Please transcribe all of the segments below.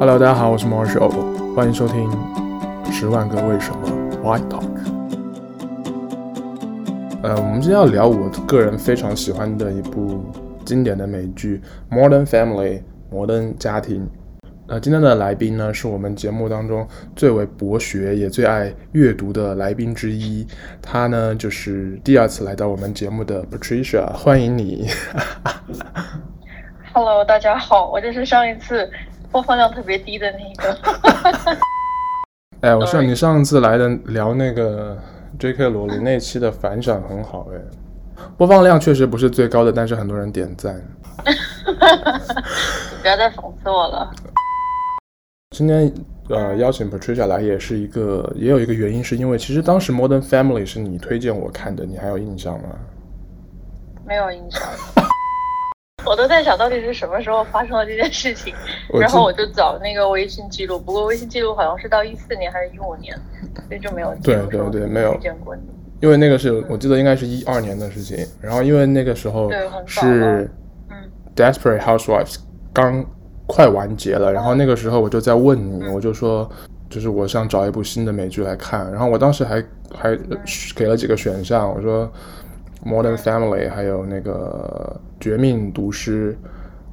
Hello，大家好，我是 Marshall，欢迎收听《十万个为什么》Why Talk。呃，我们今天要聊我个人非常喜欢的一部经典的美剧《Modern Family》摩登家庭。呃，今天的来宾呢，是我们节目当中最为博学也最爱阅读的来宾之一。他呢，就是第二次来到我们节目的 Patricia，欢迎你。Hello，大家好，我就是上一次播放量特别低的那个。哎，我说你上次来的聊那个 J.K. 罗琳那期的反响很好，哎，播放量确实不是最高的，但是很多人点赞。不要再讽刺我了。今天呃邀请 Patricia 来也是一个，也有一个原因，是因为其实当时 Modern Family 是你推荐我看的，你还有印象吗？没有印象，我都在想到底是什么时候发生了这件事情，然后我就找那个微信记录，不过微信记录好像是到一四年还是一五年，所以就没有对对对没有见过你，因为那个是我记得应该是一二年的事情，然后因为那个时候是嗯。Desperate Housewives 刚。快完结了，然后那个时候我就在问你，我就说，就是我想找一部新的美剧来看，然后我当时还还给了几个选项，我说《Modern Family》，还有那个《绝命毒师》，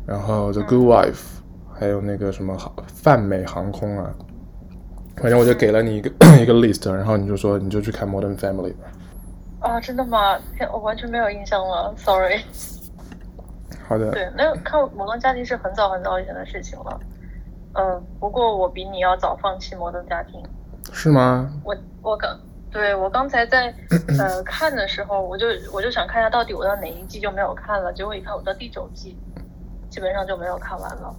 然后《The Good Wife》，还有那个什么泛美航空啊，反正我就给了你一个 一个 list，然后你就说你就去看《Modern Family》吧。啊，真的吗？我完全没有印象了，sorry。好的，对，那看《摩登家庭》是很早很早以前的事情了，嗯、呃，不过我比你要早放弃《摩登家庭》，是吗？我我刚对我刚才在呃看的时候，我就我就想看一下到底我到哪一季就没有看了，结果一看我到第九季，基本上就没有看完了。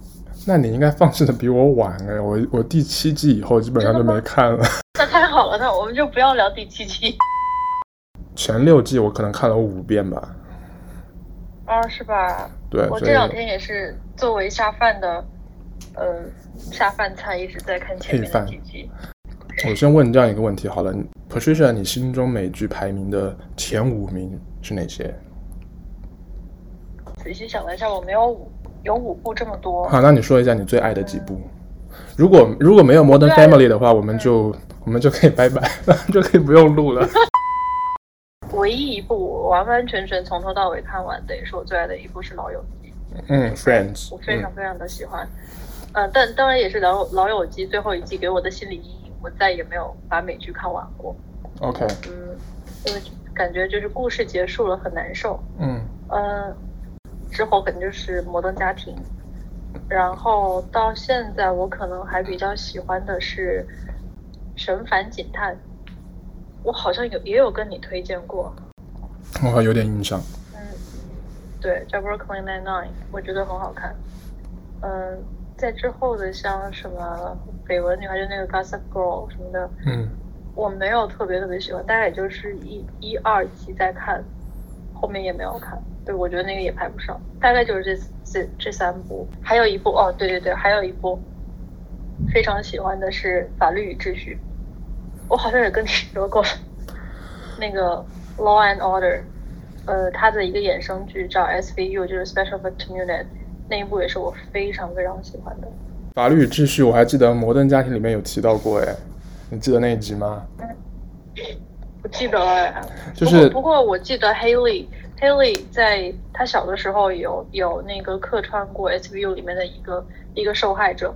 那你应该放弃的比我晚哎，我我第七季以后基本上就没看了。那太好了，那我们就不要聊第七季。前六季我可能看了五遍吧。啊，是吧？对，我这两天也是作为下饭的，呃，下饭菜一直在看前面的几集。我先问你这样一个问题好了，Patricia，你心中美剧排名的前五名是哪些？仔细想了一下，我没有五，有五部这么多。好，那你说一下你最爱的几部？嗯、如果如果没有 Modern Family 的话，我们就我们就可以拜拜，就可以不用录了。唯一一部我完完全全从头到尾看完的，也是我最爱的一部是《老友记》。嗯，Friends，我非常非常的喜欢。嗯、呃，但当然也是老《老老友记》最后一季给我的心理阴影，我再也没有把美剧看完过。OK。嗯，因为感觉就是故事结束了很难受。嗯。呃，之后可能就是《摩登家庭》，然后到现在我可能还比较喜欢的是《神烦警探》。我好像有也有跟你推荐过，我还有点印象。嗯，对，叫《Brooklyn Nine-Nine》，我觉得很好看。嗯，在之后的像什么《绯闻女孩》就那个《Gossip Girl》什么的，嗯，我没有特别特别喜欢，大概也就是一一二集在看，后面也没有看。对，我觉得那个也排不上，大概就是这这这三部，还有一部哦，对对对，还有一部非常喜欢的是《法律与秩序》。我好像也跟你说过，那个《Law and Order》，呃，它的一个衍生剧叫 SVU，就是 Special Victim Unit，那一部也是我非常非常喜欢的。法律与秩序，我还记得《摩登家庭》里面有提到过，哎，你记得那一集吗？嗯，不记得了。就是不过，我记得 Haley，Haley 在他小的时候有有那个客串过 SVU 里面的一个一个受害者。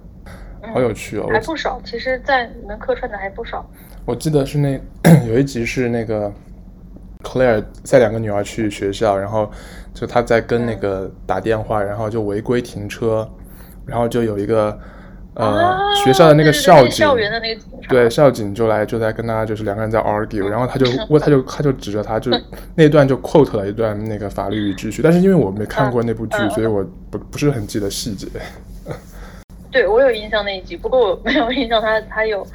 好有趣哦，还不少，其实，在里面客串的还不少。我记得是那 有一集是那个 Claire 带两个女儿去学校，然后就她在跟那个打电话，然后就违规停车，然后就有一个呃、啊、学校的那个校警，校园的那个警察，对，校警就来就在跟他就是两个人在 argue，然后他就 问他就他就指着他就 那段就 quote 了一段那个法律与秩序，但是因为我没看过那部剧，所以我不不是很记得细节。对，我有印象那一集，不过我没有印象他他有。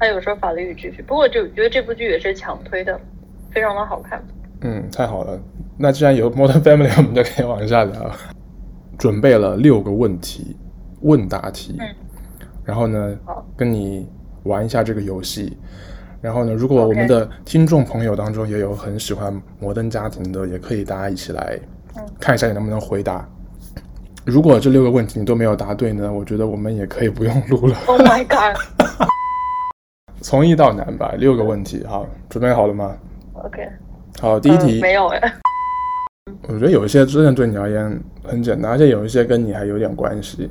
他有说法律与秩序，不过就觉得这部剧也是强推的，非常的好看。嗯，太好了。那既然有 Modern Family，我们就可以往下聊。准备了六个问题，问答题。嗯。然后呢，跟你玩一下这个游戏。然后呢，如果我们的听众朋友当中也有很喜欢摩登家庭的，也可以大家一起来看一下你能不能回答。如果这六个问题你都没有答对呢，我觉得我们也可以不用录了。Oh my god！从易到难吧，六个问题，好，准备好了吗？OK。好，第一题。呃、没有哎。我觉得有一些真的对你而言很简单，而且有一些跟你还有点关系。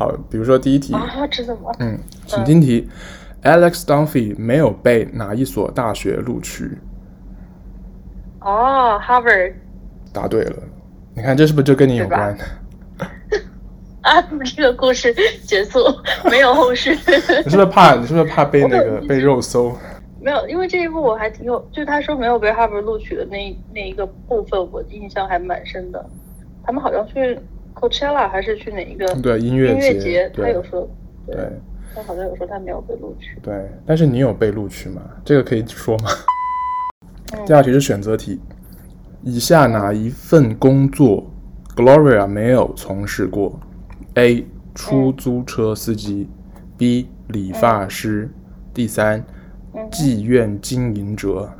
好，比如说第一题。嗯，请听题。嗯、Alex Dunphy 没有被哪一所大学录取？哦，Harvard。答对了。你看，这是不是就跟你有关？啊，这个故事结束，没有后续。你是不是怕？你是不是怕被那个被肉搜？没有，因为这一部我还挺有，就他说没有被 Harvard 录取的那那一个部分，我印象还蛮深的。他们好像去 Coachella 还是去哪一个？对，音乐节。他有说，对，他好像有说他没有被录取。对，但是你有被录取吗？这个可以说吗？嗯、第二题是选择题。以下哪一份工作 Gloria 没有从事过？A. 出租车司机、嗯、B. 理发师、嗯、第三，妓院经营者。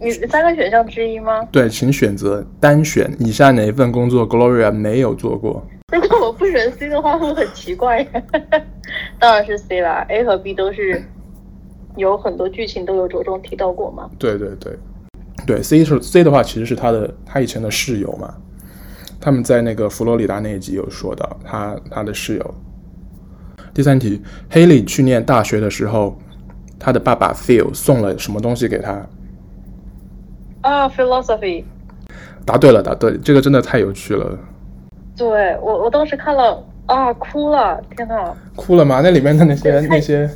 你三个选项之一吗？对，请选择单选以下哪一份工作 Gloria 没有做过。如果我不选 C 的话，会很奇怪。当然是 C 啦，A 和 B 都是有很多剧情都有着重提到过嘛。对对对。对，C 是 C 的话，其实是他的他以前的室友嘛。他们在那个佛罗里达那一集有说到他他的室友。第三题，Haley 去念大学的时候，他的爸爸 Phil 送了什么东西给他？啊，Philosophy。答对了，答对，这个真的太有趣了。对我，我当时看了啊，哭了，天哪！哭了吗？那里面的那些那些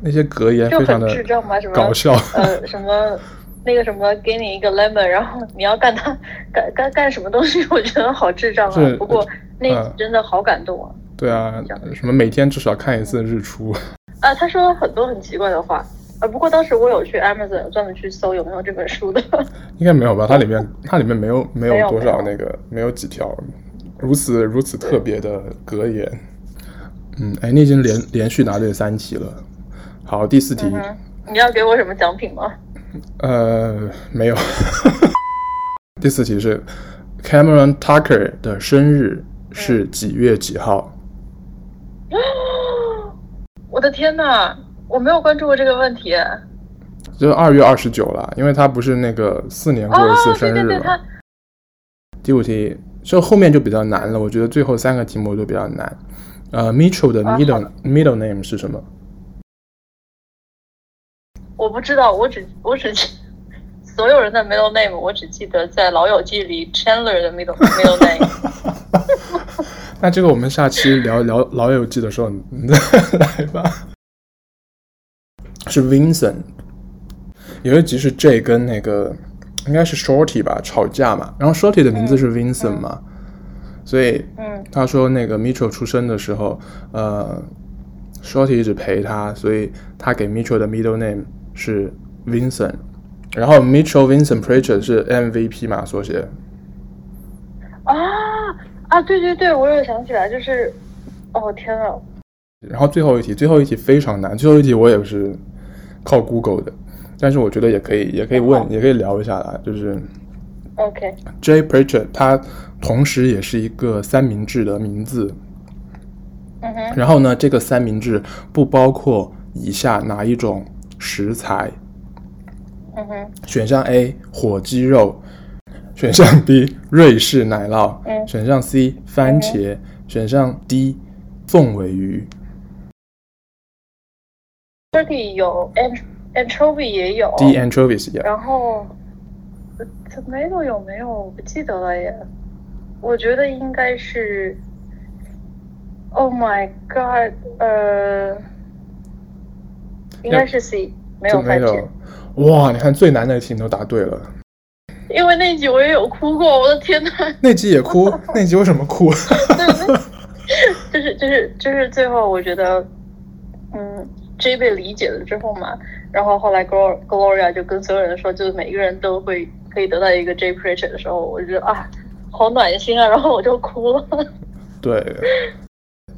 那些格言非常的智障吗？什么搞笑，呃，什么？那个什么，给你一个 lemon，然后你要干他 干干干什么东西？我觉得好智障啊！不过那集真的好感动啊！对啊，什么每天至少看一次日出啊？他说了很多很奇怪的话啊！不过当时我有去 Amazon 专门去搜有没有这本书的，应该没有吧？它里面它里面没有没有多少那个没有几条如此如此特别的格言。嗯，哎，你已经连连续答对三题了。好，第四题，嗯，你要给我什么奖品吗？呃，没有。第四题是 Cameron Tucker 的生日是几月几号？我的天哪，我没有关注过这个问题。就二月二十九了，因为他不是那个四年过一次生日吗？第五题就后面就比较难了，我觉得最后三个题目都比较难。呃，Mitchell 的 middle middle name 是什么？我不知道，我只我只记所有人的 middle name，我只记得在《老友记》里 Chandler 的 middle middle name。那这个我们下期聊聊《老友记》的时候你再 来吧。是 Vincent，有一集是 Jay 跟那个应该是 Shorty 吧吵架嘛，然后 Shorty 的名字是 Vincent 嘛，嗯嗯、所以嗯，他说那个 Mitchell 出生的时候，呃，Shorty 一直陪他，所以他给 Mitchell 的 middle name。是 Vincent，然后 Mitchell Vincent Pritchard 是 MVP 嘛缩写。啊啊对对对，我有想起来，就是哦天啊。然后最后一题，最后一题非常难，最后一题我也是靠 Google 的，但是我觉得也可以，也可以问，也可以聊一下啦，就是 OK。Jay Pritchard 他同时也是一个三明治的名字。嗯哼。然后呢，这个三明治不包括以下哪一种？食材，嗯哼，选项 A 火鸡肉，选项 B 瑞士奶酪，嗯，选项 C 番茄，嗯、选项 D 凤尾鱼。Turkey 有 anchovy 也有，D anchovies 有，然后 tomato 有没有？我不记得了耶。我觉得应该是，Oh my God，呃。应该是 C，没有番茄。哇，你看最难的题你都答对了。因为那集我也有哭过，我的天呐。那集也哭？那集为什么哭？就是就是就是最后我觉得，嗯，J 被理解了之后嘛，然后后来 Gloria 就跟所有人说，就是每一个人都会可以得到一个 J Pritchard 的时候，我就觉得啊，好暖心啊，然后我就哭了。对，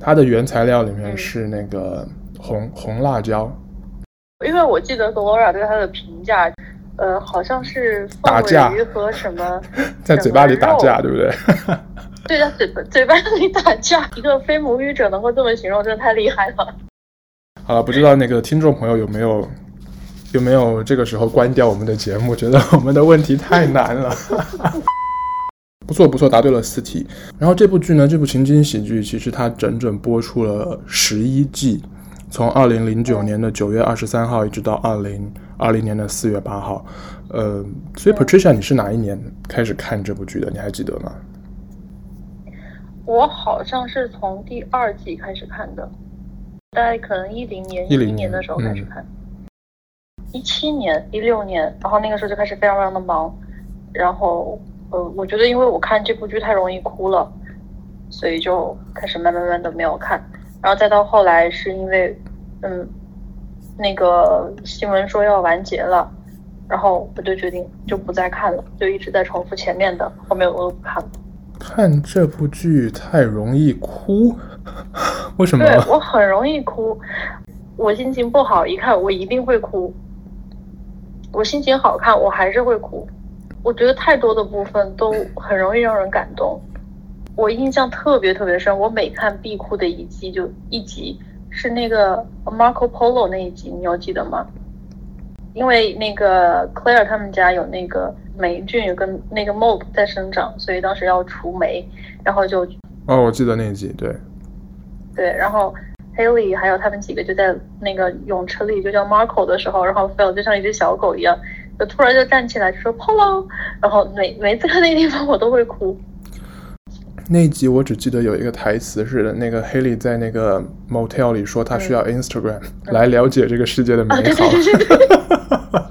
它的原材料里面是那个红、嗯、红辣椒。因为我记得 Gloria 对它的评价，呃，好像是打架鱼和什么，在嘴巴里打架，对不对？对在嘴巴嘴巴里打架，一个非母语者能够这么形容，真的太厉害了。好了，不知道那个听众朋友有没有有没有这个时候关掉我们的节目，觉得我们的问题太难了。不错不错，答对了四题。然后这部剧呢，这部情景喜剧其实它整整播出了十一季，从二零零九年的九月二十三号一直到二零二零年的四月八号。呃，所以 Patricia，你是哪一年开始看这部剧的？你还记得吗？我好像是从第二季开始看的，大概可能一零年、一零年的时候开始看，一七年、一六年，然后那个时候就开始非常非常的忙，然后。呃，我觉得因为我看这部剧太容易哭了，所以就开始慢慢慢的没有看，然后再到后来是因为，嗯，那个新闻说要完结了，然后我就决定就不再看了，就一直在重复前面的，后面我都不看了。看这部剧太容易哭，为什么？对，我很容易哭，我心情不好一看我一定会哭，我心情好看我还是会哭。我觉得太多的部分都很容易让人感动，我印象特别特别深。我每看必哭的一集就一集是那个 Marco Polo 那一集，你有记得吗？因为那个 Claire 他们家有那个霉菌有跟那个 mold 在生长，所以当时要除霉，然后就哦，我记得那一集，对对，然后 Haley 还有他们几个就在那个泳池里就叫 Marco 的时候，然后 Phil 就像一只小狗一样。就突然就站起来就说 Polo，然后每每次看那个地方我都会哭。那一集我只记得有一个台词是那个 Haley 在那个 motel 里说他需要 Instagram、嗯、来了解这个世界的美好。对对对对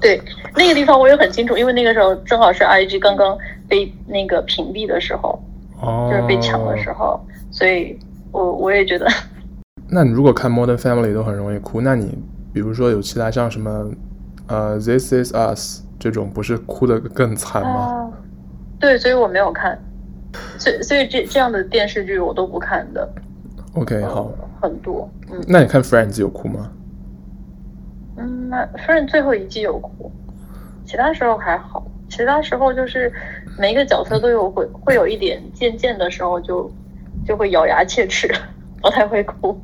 对，对，那个地方我也很清楚，因为那个时候正好是 IG 刚刚被那个屏蔽的时候，哦，就是被抢的时候，所以我我也觉得。那你如果看 Modern Family 都很容易哭，那你比如说有其他像什么？呃、uh，This Is Us 这种不是哭的更惨吗？Uh, 对，所以我没有看，所以所以这这样的电视剧我都不看的。OK，好，很多。嗯，那你看 Friends 有哭吗？嗯，那 Friends 最后一季有哭，其他时候还好，其他时候就是每一个角色都有会会有一点渐渐的时候就就会咬牙切齿，不太会哭。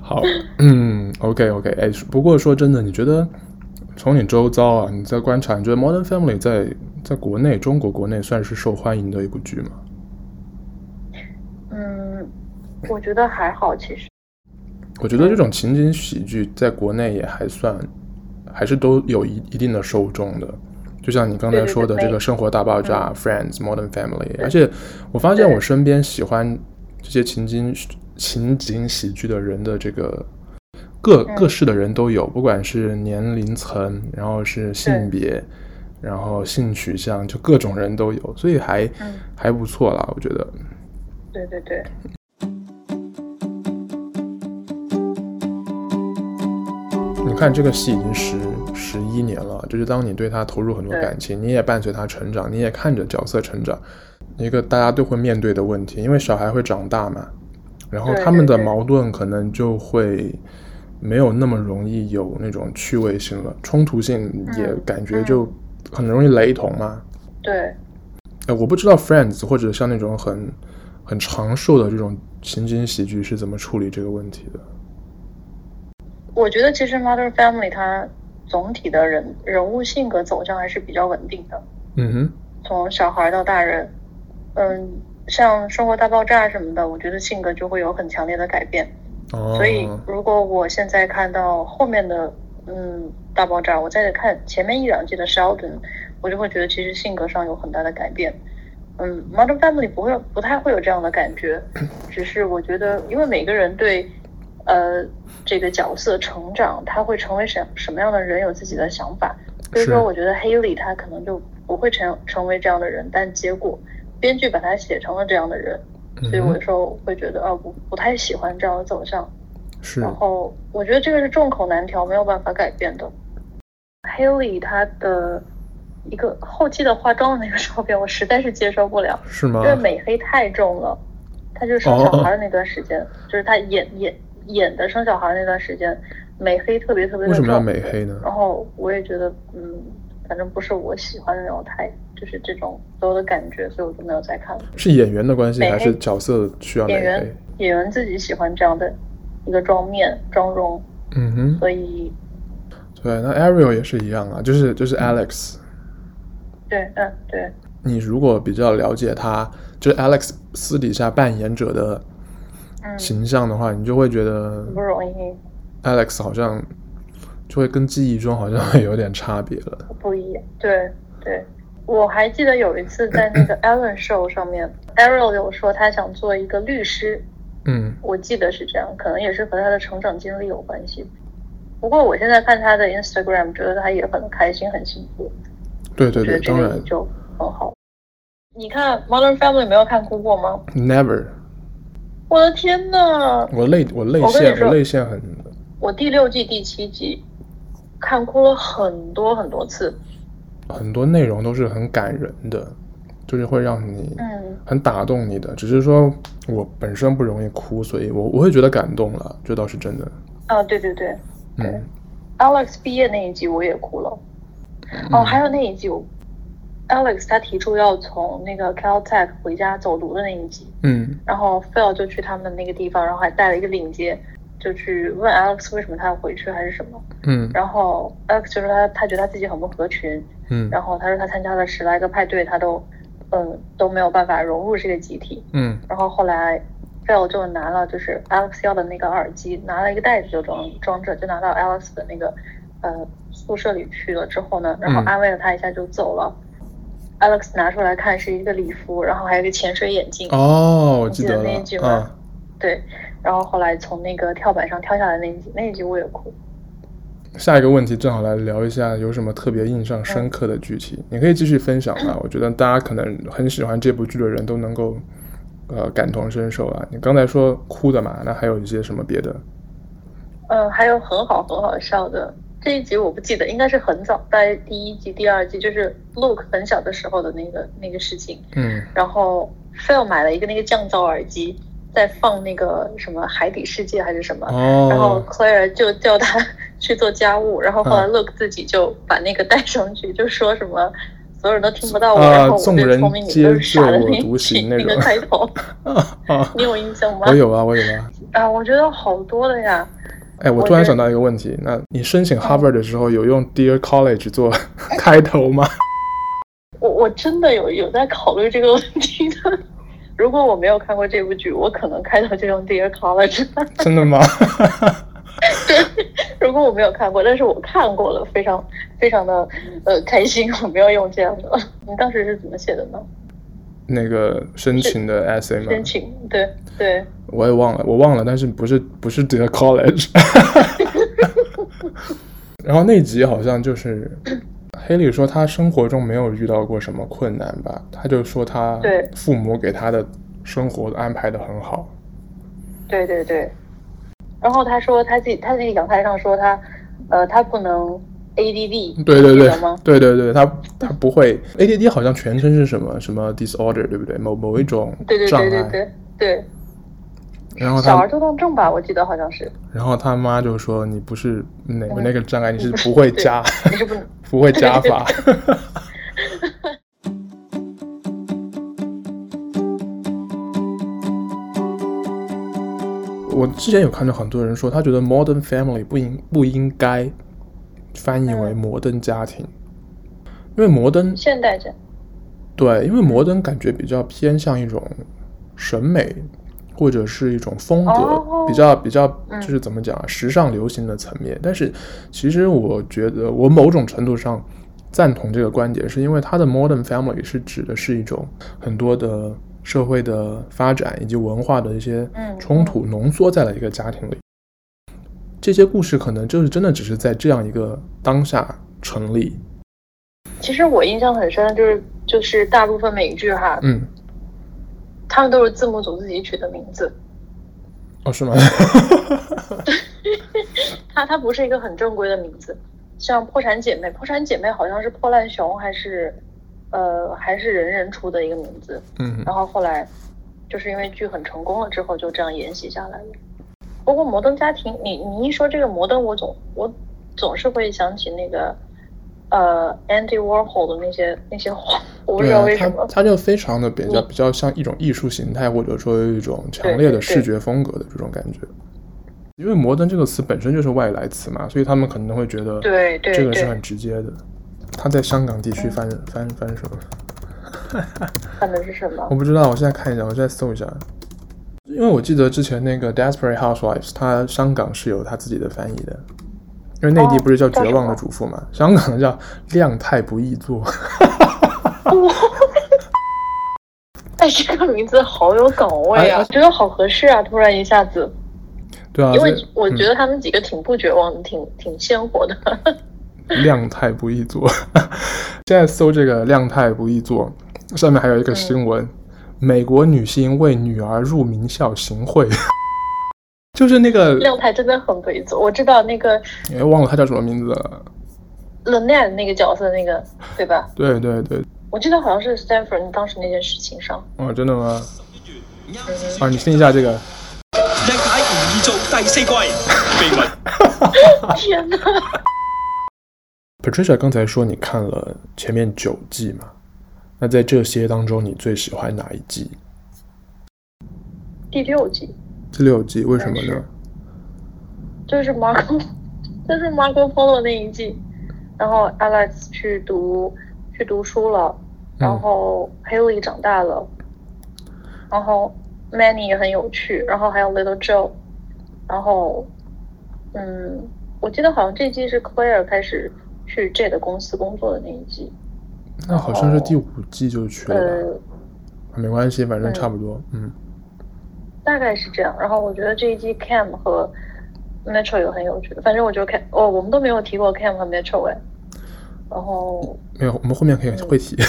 好，嗯，OK OK，哎，不过说真的，你觉得？从你周遭啊，你在观察，你觉得《Modern Family》在在国内，中国国内算是受欢迎的一部剧吗？嗯，我觉得还好，其实。我觉得这种情景喜剧在国内也还算，还是都有一一定的受众的。就像你刚才说的，这个《生活大爆炸》嗯、Friends、Modern Family，而且我发现我身边喜欢这些情景情景喜剧的人的这个。各各式的人都有，不管是年龄层，然后是性别，然后性取向，就各种人都有，所以还、嗯、还不错啦，我觉得。对对对。你看这个戏已经十十一年了，就是当你对他投入很多感情，你也伴随他成长，你也看着角色成长，一个大家都会面对的问题，因为小孩会长大嘛，然后他们的矛盾可能就会。没有那么容易有那种趣味性了，冲突性也感觉就很容易雷同嘛。对，哎，我不知道 Friends 或者像那种很很长寿的这种情景喜剧是怎么处理这个问题的。我觉得其实 Mother Family 它总体的人人物性格走向还是比较稳定的。嗯哼，从小孩到大人，嗯，像生活大爆炸什么的，我觉得性格就会有很强烈的改变。哦所以，如果我现在看到后面的嗯大爆炸，我再看前面一两季的 Sheldon，我就会觉得其实性格上有很大的改变。嗯，Modern Family 不会不太会有这样的感觉，只是我觉得，因为每个人对呃这个角色成长，他会成为什什么样的人有自己的想法。所以说，我觉得 Haley 他可能就不会成成为这样的人，但结果编剧把他写成了这样的人。所以我有时候会觉得，啊，不不太喜欢这样的走向。是。然后我觉得这个是众口难调，没有办法改变的。Haley 他的一个后期的化妆的那个照片，我实在是接受不了。是吗？因为美黑太重了。他就是生小孩的那段时间，哦、就是他演演演的生小孩那段时间，美黑特别特别的重。为什么要美黑呢？然后我也觉得，嗯，反正不是我喜欢的那种太，就是这种所有的感觉，所以我就没有再看了。是演员的关系，还是角色需要演员？演员自己喜欢这样的一个妆面妆容。嗯哼。所以，对，那 Ariel 也是一样啊，就是就是 Alex。对，嗯，对。你如果比较了解他，就是 Alex 私底下扮演者的形象的话，嗯、你就会觉得不容易。Alex 好像。就会跟记忆中好像会有点差别了，不一样。对对，我还记得有一次在那个 Ellen Show 上面，Ariel 有说他想做一个律师。嗯，我记得是这样，可能也是和他的成长经历有关系。不过我现在看他的 Instagram，觉得他也很开心，很幸福。对对对，当然就很好。你看 Modern Family 没有看哭过吗？Never。我的天呐，我泪我泪腺我泪腺很。我第六季第七集。看哭了很多很多次，很多内容都是很感人的，就是会让你嗯很打动你的。嗯、只是说我本身不容易哭，所以我我会觉得感动了，这倒是真的。啊，对对对，对、嗯、Alex 毕业那一集我也哭了。哦，嗯、还有那一集，Alex 他提出要从那个 Caltech 回家走读的那一集，嗯，然后 Phil 就去他们那个地方，然后还带了一个领结。就去问 Alex 为什么他要回去还是什么，嗯，然后 Alex 就说他他觉得他自己很不合群，嗯，然后他说他参加了十来个派对，他都，嗯，都没有办法融入这个集体，嗯，然后后来 Phil 就拿了就是 Alex 要的那个耳机，拿了一个袋子就装装着，就拿到 Alex 的那个呃宿舍里去了之后呢，然后安慰了他一下就走了。嗯、Alex 拿出来看是一个礼服，然后还有一个潜水眼镜。哦，我记得那一句吗？啊、对。然后后来从那个跳板上跳下来那一集，那一集我也哭。下一个问题正好来聊一下，有什么特别印象深刻的剧情？嗯、你可以继续分享啊。我觉得大家可能很喜欢这部剧的人都能够，呃，感同身受啊。你刚才说哭的嘛，那还有一些什么别的？嗯，还有很好很好笑的这一集我不记得，应该是很早，在第一集、第二季，就是 Luke 很小的时候的那个那个事情。嗯。然后 Phil 买了一个那个降噪耳机。在放那个什么海底世界还是什么，oh. 然后 Claire 就叫他 去做家务，然后后来 Look 自己就把那个带上去，uh. 就说什么所有人都听不到我，uh, 然后我最聪明，你都是傻的那那个开头 你有印象吗？我有啊，我有啊。啊，我觉得好多的呀。哎，我突然想到一个问题，那你申请 Harvard 的时候有用 Dear College 做开头吗？我我真的有有在考虑这个问题的。如果我没有看过这部剧，我可能开头就用 Dear College。真的吗？对，如果我没有看过，但是我看过了，非常非常的呃开心。我没有用这样的。你当时是怎么写的呢？那个申请的 essay 吗？申请，对对。我也忘了，我忘了，但是不是不是 Dear College。然后那集好像就是。黑莉说，他生活中没有遇到过什么困难吧？他就说他父母给他的生活安排的很好。对对对。然后他说他自己他自己讲台上说他，呃，他不能 ADD。对对对。对对对，他他不会 ADD，好像全称是什么什么 disorder，对不对？某某一种障碍。对对对对对对。然后小儿多动症吧，我记得好像是。然后他妈就说：“你不是哪个那个障碍，你是不会 加，你是不 不会加法。”我之前有看到很多人说，他觉得 Modern Family 不应不应该翻译为摩登家庭，嗯、因为摩登现代人。对，因为摩登感觉比较偏向一种审美。或者是一种风格，比较比较就是怎么讲啊，时尚流行的层面。但是其实我觉得，我某种程度上赞同这个观点，是因为它的 modern family 是指的是一种很多的社会的发展以及文化的一些冲突浓缩在了一个家庭里。这些故事可能就是真的只是在这样一个当下成立。其实我印象很深，就是就是大部分美剧哈，嗯。他们都是字幕组自己取的名字，哦，是吗？对，他他不是一个很正规的名字，像破产姐妹，破产姐妹好像是破烂熊还是呃还是人人出的一个名字，嗯，然后后来就是因为剧很成功了之后就这样沿袭下来了。不过摩登家庭，你你一说这个摩登，我总我总是会想起那个呃 Andy Warhol 的那些那些画，我不知道为什么，他他就非常的比较比较像一种艺术形态，或者说有一种强烈的视觉风格的这种感觉。因为摩登这个词本身就是外来词嘛，所以他们可能会觉得对对这个是很直接的。他在香港地区翻翻翻什么？翻的是什么？我不知道，我现在看一下，我现在搜一下。因为我记得之前那个《Desperate Housewives》，它香港是有它自己的翻译的。因为内地不是叫《绝望的主妇》嘛，香港的叫《量太不易做》。哎，这个名字好有港味啊！我觉得好合适啊！突然一下子。对啊，因为我觉得他们几个挺不绝望的，嗯、挺挺鲜活的。量太不易做，现在搜这个“量太不易做”，上面还有一个新闻：嗯、美国女星为女儿入名校行贿，就是那个亮太真的很不易做。我知道那个，哎，忘了他叫什么名字了。Lynette 那个角色，那个对吧？对对对，我记得好像是 Stanford 当时那件事情上。哦，真的吗？嗯、啊，你听一下这个。做第四季秘密。天哪！Patricia 刚才说你看了前面九季嘛？那在这些当中，你最喜欢哪一季？第六季。第六季为什么呢？就是 Marco，就是 Marco Polo 那一季，然后 Alex 去读去读书了，然后 Haley 长大了，嗯、然后 Manny 也很有趣，然后还有 Little Joe。然后，嗯，我记得好像这季是 Claire 开始去 J 的公司工作的那一季。那好像是第五季就去了吧？呃，没关系，反正差不多，嗯。嗯，大概是这样。然后我觉得这一季 Cam 和 Metro 也很有趣。反正我觉得 Cam，哦，我们都没有提过 Cam 和 Metro 哎。然后没有，我们后面可以会提。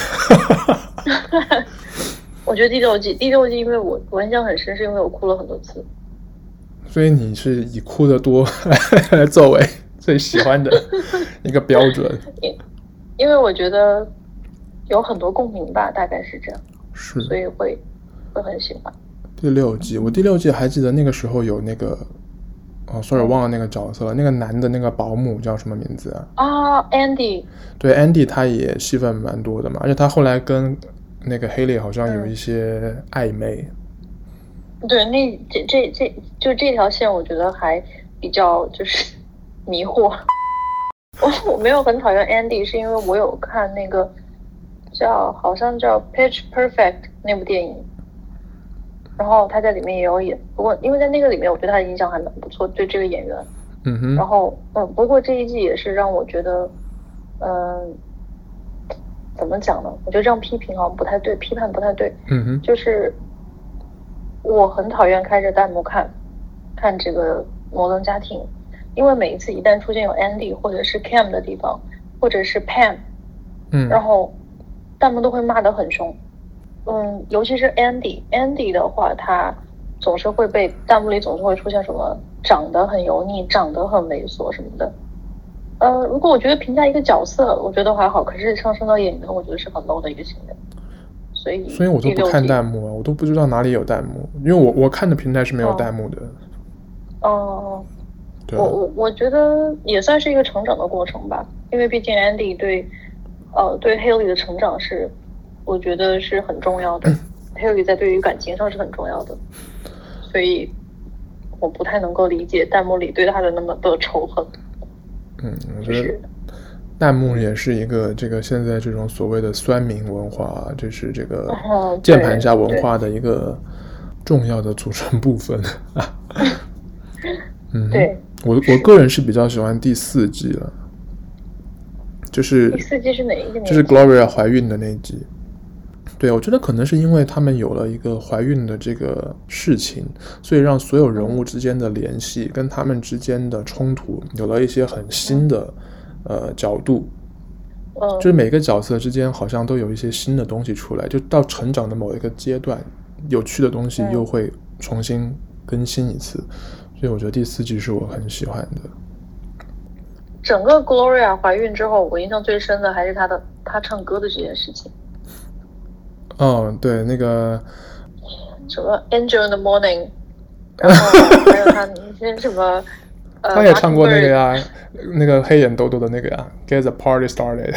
我觉得第六季，第六季因为我我印象很深，是因为我哭了很多次。所以你是以哭的多来 作为最喜欢的 一个标准，因因为我觉得有很多共鸣吧，大概是这样，是，所以会会很喜欢。第六季，我第六季还记得那个时候有那个哦，sorry，忘了那个角色了，那个男的那个保姆叫什么名字啊？啊，Andy。对，Andy 他也戏份蛮多的嘛，而且他后来跟那个 Haley 好像有一些暧昧。嗯对，那这这这就这条线，我觉得还比较就是 迷惑。我我没有很讨厌 Andy，是因为我有看那个叫好像叫 Pitch Perfect 那部电影，然后他在里面也有演。不过因为在那个里面，我对他的印象还蛮不错，对这个演员。嗯哼。然后嗯，不过这一季也是让我觉得，嗯，怎么讲呢？我觉得这样批评好像不太对，批判不太对。嗯哼。就是。我很讨厌开着弹幕看，看这个摩登家庭，因为每一次一旦出现有 Andy 或者是 Cam 的地方，或者是 Pam，嗯，然后弹幕都会骂得很凶，嗯，尤其是 Andy，Andy 的话，他总是会被弹幕里总是会出现什么长得很油腻、长得很猥琐什么的。呃，如果我觉得评价一个角色，我觉得还好，可是上升到演员，我觉得是很 low 的一个行为。所以，所以我都不看弹幕啊，我都不知道哪里有弹幕，因为我我看的平台是没有弹幕的。哦，对，我我我觉得也算是一个成长的过程吧，因为毕竟 Andy 对，呃，对 Haley 的成长是，我觉得是很重要的。Haley 在对于感情上是很重要的，所以我不太能够理解弹幕里对他的那么多仇恨。嗯，我觉得。就是弹幕也是一个这个现在这种所谓的酸民文化，就是这个键盘侠文化的一个重要的组成部分。嗯，对，我我个人是比较喜欢第四季了，就是第四季是哪一个？就是 Gloria 怀孕的那一季。对，我觉得可能是因为他们有了一个怀孕的这个事情，所以让所有人物之间的联系跟他们之间的冲突有了一些很新的。呃，角度，嗯，就是每个角色之间好像都有一些新的东西出来，就到成长的某一个阶段，有趣的东西又会重新更新一次，所以我觉得第四季是我很喜欢的。整个 Gloria 怀孕之后，我印象最深的还是她的她唱歌的这件事情。哦，对，那个什么 Angel in the Morning，然后还有他那些什么。他也唱过那个呀，那个黑眼豆豆的那个呀，Get the party started。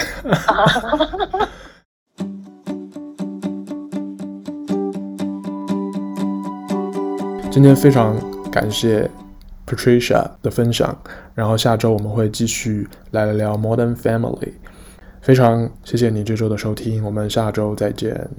今天非常感谢 Patricia 的分享，然后下周我们会继续来聊 Modern Family。非常谢谢你这周的收听，我们下周再见。